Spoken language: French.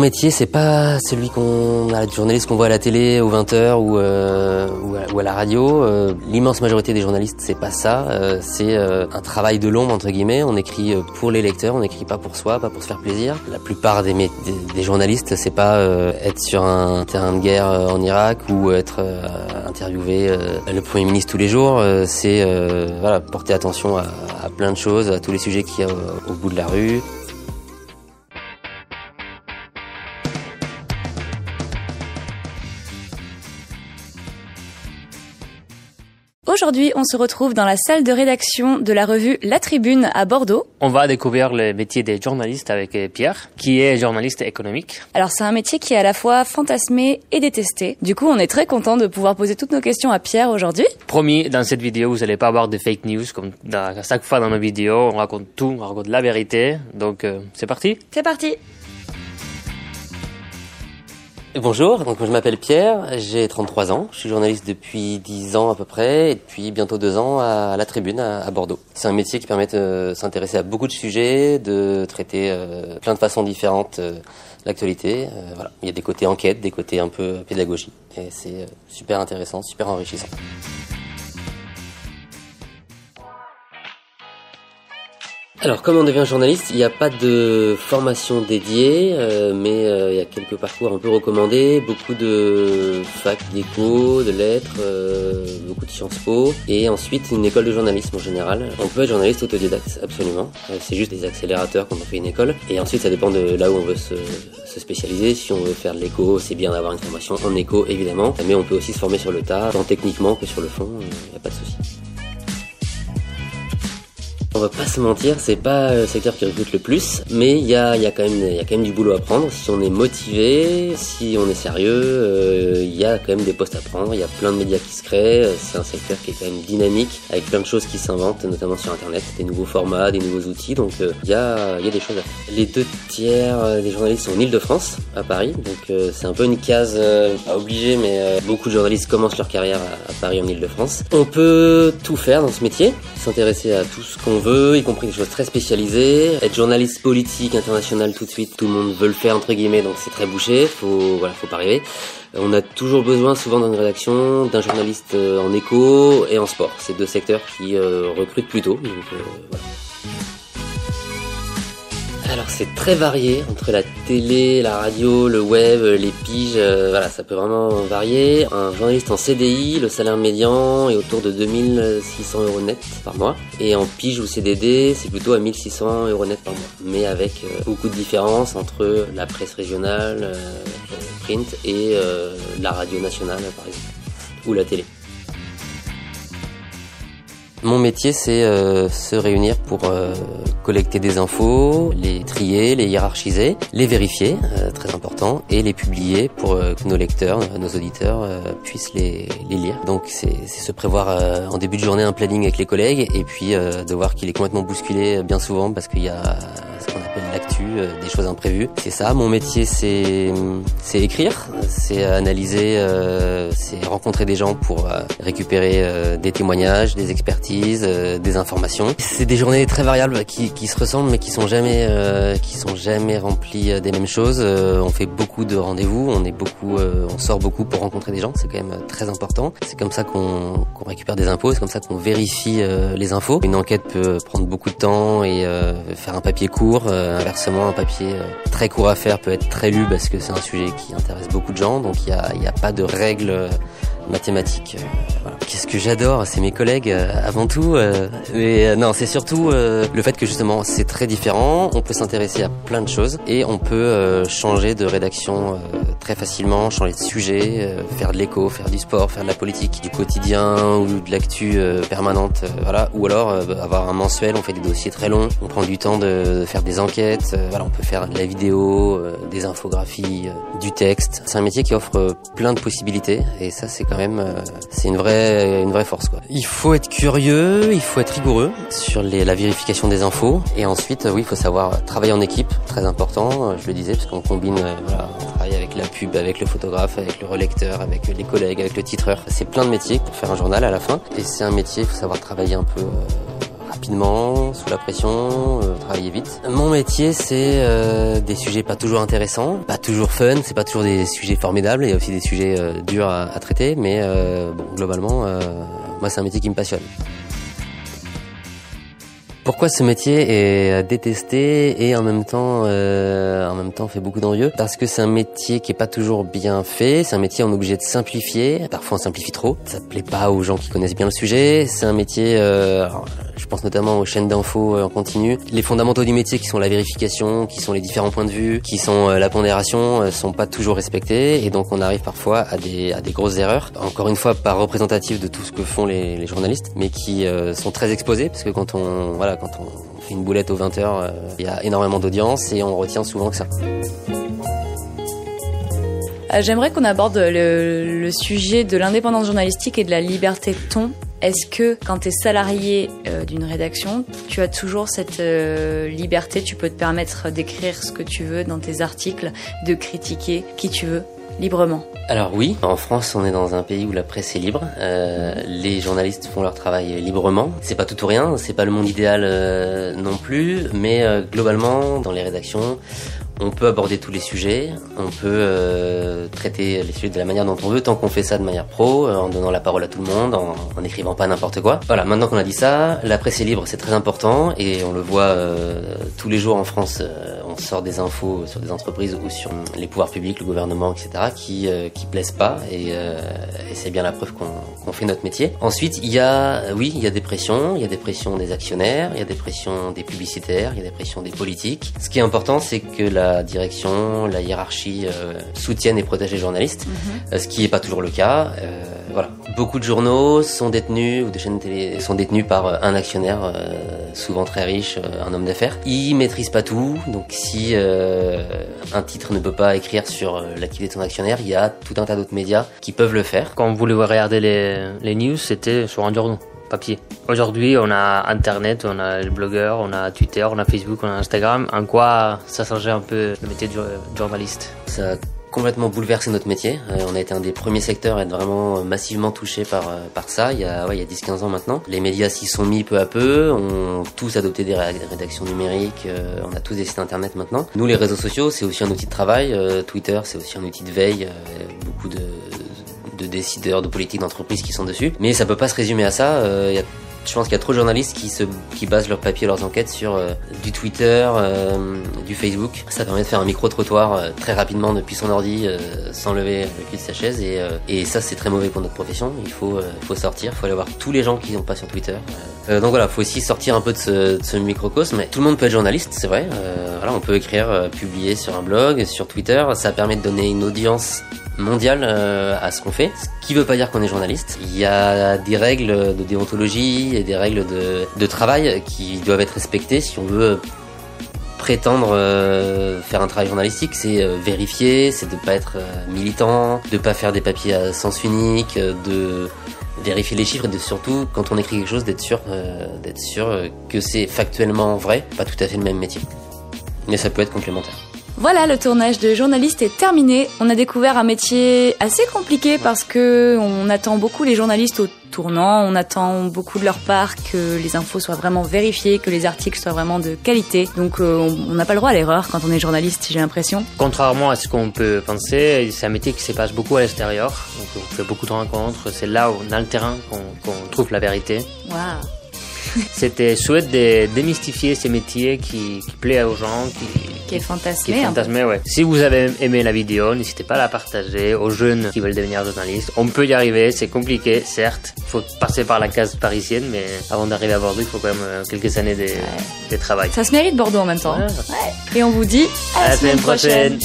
métier, c'est pas celui qu'on a, journaliste qu'on voit à la télé aux 20h ou, euh, ou, à, la radio. Euh, l'immense majorité des journalistes, c'est pas ça. Euh, c'est un travail de l'ombre entre guillemets. On écrit pour les lecteurs, on n'écrit pas pour soi, pas pour se faire plaisir. La plupart des, journalistes, c'est pas être sur un terrain de guerre en Irak ou être interviewé le premier ministre tous les jours. c'est porter attention à, plein de choses, à tous les sujets qu'il y a au bout de la rue. Aujourd'hui, on se retrouve dans la salle de rédaction de la revue La Tribune à Bordeaux. On va découvrir le métier des journalistes avec euh, Pierre, qui est journaliste économique. Alors c'est un métier qui est à la fois fantasmé et détesté. Du coup, on est très content de pouvoir poser toutes nos questions à Pierre aujourd'hui. Promis, dans cette vidéo, vous n'allez pas avoir de fake news comme à chaque fois dans nos vidéos. On raconte tout, on raconte la vérité. Donc euh, c'est parti C'est parti Bonjour, donc je m'appelle Pierre, j'ai 33 ans, je suis journaliste depuis 10 ans à peu près, et depuis bientôt 2 ans à la Tribune à, Bordeaux. C'est un métier qui permet de s'intéresser à beaucoup de sujets, de traiter euh, plein de façons différentes euh, l'actualité. Euh, voilà. Il y a des côtés enquête, des côtés un peu pédagogie, et c'est super intéressant, super enrichissant. Alors, comment on devient journaliste Il n'y a pas de formation dédiée, euh, mais euh, il y a quelques parcours un peu recommandés, beaucoup de fac d'éco, de lettres, euh, beaucoup de Sciences Po, et ensuite une école de journalisme en général. On peut être journaliste autodidacte, absolument. c'est juste des accélérateurs quand on fait une école, et ensuite ça dépend de là où on veut se, se spécialiser. Si on veut faire de l'éco, c'est bien d'avoir une formation en éco, évidemment, mais on peut aussi se former sur le tas, tant techniquement que sur le fond, il n'y a pas de souci. On va pas se mentir, c'est pas le secteur qui recrute le plus, mais il y a, quand même, du boulot à prendre. Si on est motivé, si on est sérieux, euh, il y a quand même des postes à prendre. Il y a plein de médias qui se créent. C'est un secteur qui est quand même dynamique, avec plein de choses qui s'inventent, notamment sur Internet, des nouveaux formats, des nouveaux outils. Donc il euh, y, a, des choses à faire. Les deux tiers euh, des journalistes sont en Ile-de-France, à Paris. Donc c'est un peu une case pas obligée, mais beaucoup de journalistes commencent leur carrière à, à Paris en Ile-de-France. On peut tout faire dans ce métier, s'intéresser à tout ce qu'on veut, y compris des choses très spécialisées. Être journaliste politique international tout de suite, tout le monde veut le faire entre guillemets, donc c'est très bouché. Faut voilà, faut pas rêver. Euh, on a toujours besoin, souvent dans une rédaction, d'un journaliste euh, en éco et en sport. C'est deux secteurs qui euh, recrutent plutôt. Alors c'est très varié entre la télé, la radio, le web, les piges, euh, voilà, ça peut vraiment varier. Un journaliste en CDI, le salaire médian est autour de 2600 euros net par mois. Et en pige ou CDD, c'est plutôt à 1600 euros net par mois. Mais avec euh, beaucoup de différences entre la presse régionale, euh, print, et la radio nationale par exemple, ou la télé. Mon métier, c'est euh, se réunir pour euh, collecter des infos, les trier, les hiérarchiser, les vérifier, euh, très important, et les publier pour que nos lecteurs, nos auditeurs puissent les, les, lire. Donc c'est se prévoir en début de journée un planning avec les collègues, et puis de voir qu'il est complètement bousculé bien souvent parce qu'il y a ce qu'on appelle l'actu, des choses imprévues. C'est ça, mon métier, c'est c'est écrire, c'est analyser, c'est rencontrer des gens pour récupérer des témoignages, des expertises euh, des informations. C'est des journées très variables qui, qui, se ressemblent mais qui sont jamais euh, qui sont jamais remplies euh, des mêmes choses. on fait beaucoup de rendez-vous, on est beaucoup, on sort beaucoup pour rencontrer des gens. C'est quand même très important. C'est comme ça qu'on récupère des infos, c'est comme ça qu'on vérifie les infos. Une enquête peut prendre beaucoup de temps et faire un papier court. Inversement, un papier très court à faire peut être très lu parce que c'est un sujet qui intéresse beaucoup de gens. Donc il n'y a, a pas de règles mathématiques. Voilà. Qu'est-ce que j'adore, c'est mes collègues avant tout. Euh, mais euh, non, c'est surtout euh, le fait que justement c'est très différent. On peut s'intéresser à plein de choses et on peut changer de rédaction très facilement, changer de sujet, faire de l'écho, faire du sport, faire de la politique, du quotidien ou de l'actu permanente. voilà. Ou alors avoir un mensuel. On fait des dossiers très longs. On prend du temps de faire des enquêtes. voilà, on peut faire de la vidéo, des infographies, du texte. C'est un métier qui offre plein de possibilités et ça c'est quand même c'est une vraie force quoi. Il faut être curieux il faut être rigoureux sur la vérification des infos. Et ensuite, oui, il faut savoir travailler en équipe, très important, je le disais, parce qu'on combine, euh, voilà, on travaille avec la pub, avec le photographe, avec le relecteur, avec les collègues, avec le titreur. C'est plein de métiers pour faire un journal à la fin. Et c'est un métier, il faut savoir travailler un peu euh, rapidement, sous la pression, euh, travailler vite. Mon métier, c'est euh, des sujets pas toujours intéressants, pas toujours fun, c'est pas toujours des sujets formidables, il y a aussi des sujets euh, durs à, traiter, mais bon, globalement, moi c'est un métier qui me passionne. Pourquoi ce métier est détesté et en même temps, euh, en même temps fait beaucoup d'envieux Parce que c'est un métier qui est pas toujours bien fait. C'est un métier on est obligé de simplifier. Parfois on simplifie trop. Ça plaît pas aux gens qui connaissent bien le sujet. C'est un métier, euh, je pense notamment aux chaînes d'infos euh, en continu. Les fondamentaux du métier qui sont la vérification, qui sont les différents points de vue, qui sont euh, la pondération, euh, sont pas toujours respectés et donc on arrive parfois à des à des grosses erreurs. Encore une fois, pas représentatif de tout ce que font les, les journalistes, mais qui sont très exposés parce que quand on voilà quand on fait une boulette aux 20 h euh, il y a énormément d'audience et on retient souvent que ça. Euh, j'aimerais qu'on aborde le, sujet de l'indépendance journalistique et de la liberté de ton. Est-ce que quand tu es salarié euh, d'une rédaction, tu as toujours cette liberté, tu peux te permettre d'écrire ce que tu veux dans tes articles, de critiquer qui tu veux? Librement alors oui, en France, on est dans un pays où la presse est libre. Euh, les journalistes font leur travail librement. C'est pas tout ou rien, c'est pas le monde idéal euh, non plus, mais euh, globalement, dans les rédactions, on peut aborder tous les sujets, on peut traiter les sujets de la manière dont on veut, tant qu'on fait ça de manière pro, en donnant la parole à tout le monde, en, en écrivant pas n'importe quoi. Voilà, maintenant qu'on a dit ça, la presse est libre, c'est très important, et on le voit tous les jours en France, on sort des infos sur des entreprises ou sur les pouvoirs publics, le gouvernement, etc., qui qui plaisent pas, et, et c'est bien la preuve qu'on fait notre métier. Ensuite, il y a, oui, il y a des pressions, il y a des pressions des actionnaires, il y a des pressions des publicitaires, il y a des pressions des politiques. Ce qui est important, c'est que la direction, la hiérarchie euh, soutiennent et protègent les journalistes, mhm. euh, ce qui n'est pas toujours le cas. Euh, voilà, beaucoup de journaux sont détenus ou des chaînes télé sont détenus par un actionnaire, souvent très riche, un homme d'affaires. Il maîtrise pas tout, donc si un titre ne peut pas écrire sur l'activité de son actionnaire, il y a tout un tas d'autres médias qui peuvent le faire. Quand vous voulez regarder les, les news, c'était sur un journal papier. Aujourd'hui, on a Internet, on a le blogueur, on a Twitter, on a Facebook, on a Instagram. En quoi ça changeait un peu le métier de journaliste? Ça complètement bouleversé notre métier. Euh, on a été un des premiers secteurs à être vraiment massivement touché par euh, par ça il y a ouais, il y a 10-15 ans maintenant. Les médias s'y sont mis peu à peu, on tous adopté des rédactions numériques, euh, on a tous des sites internet maintenant. Nous les réseaux sociaux, c'est aussi un outil de travail, Twitter, c'est aussi un outil de veille, beaucoup de de décideurs, de politiques, d'entreprises qui sont dessus. Mais ça peut pas se résumer à ça. Euh, je pense qu'il y a trop de journalistes qui se qui basent leurs papiers, leurs enquêtes sur euh, du Twitter, euh, du Facebook. Ça permet de faire un micro trottoir euh, très rapidement depuis son ordi, sans lever le cul de sa chaise. Et, et ça, c'est très mauvais pour notre profession. Il faut faut sortir, faut aller voir tous les gens qui n'ont pas sur Twitter. donc voilà, faut aussi sortir un peu de ce, de ce microcosme. Tout le monde peut être journaliste, c'est vrai. voilà, on peut écrire, publier sur un blog, sur Twitter. Ça permet de donner une audience mondial euh, à ce qu'on fait, ce qui veut pas dire qu'on est journaliste. Il y a des règles de déontologie et des règles de, de travail qui doivent être respectées si on veut prétendre euh, faire un travail journalistique, c'est euh, vérifier, c'est de pas être militant, de pas faire des papiers à sens unique, de vérifier les chiffres et de surtout quand on écrit quelque chose d'être sûr d'être sûr que c'est factuellement vrai, pas tout à fait le même métier. Mais ça peut être complémentaire. Voilà, le tournage de journaliste est terminé. On a découvert un métier assez compliqué parce que on attend beaucoup les journalistes au tournant, on attend beaucoup de leur part que les infos soient vraiment vérifiées, que les articles soient vraiment de qualité. Donc euh, on n'a pas le droit à l'erreur quand on est journaliste, j'ai l'impression. Contrairement à ce qu'on peut penser, c'est un métier qui se passe beaucoup à l'extérieur. Donc on fait beaucoup de rencontres, c'est là où on a le terrain qu'on trouve la vérité. Waouh C'était chouette de démystifier ces métiers qui, qui plaît aux gens, qui, qui est fantasmé. Qui est fantasmé, ouais. Si vous avez aimé la vidéo, n'hésitez pas à la partager aux jeunes qui veulent devenir journalistes. On peut y arriver, c'est compliqué, certes. Il faut passer par la case parisienne, mais avant d'arriver à Bordeaux, il faut quand même euh, quelques années de, de travail. Ça se mérite Bordeaux en même temps. Ouais. Et on vous dit à, la, semaine, prochaine.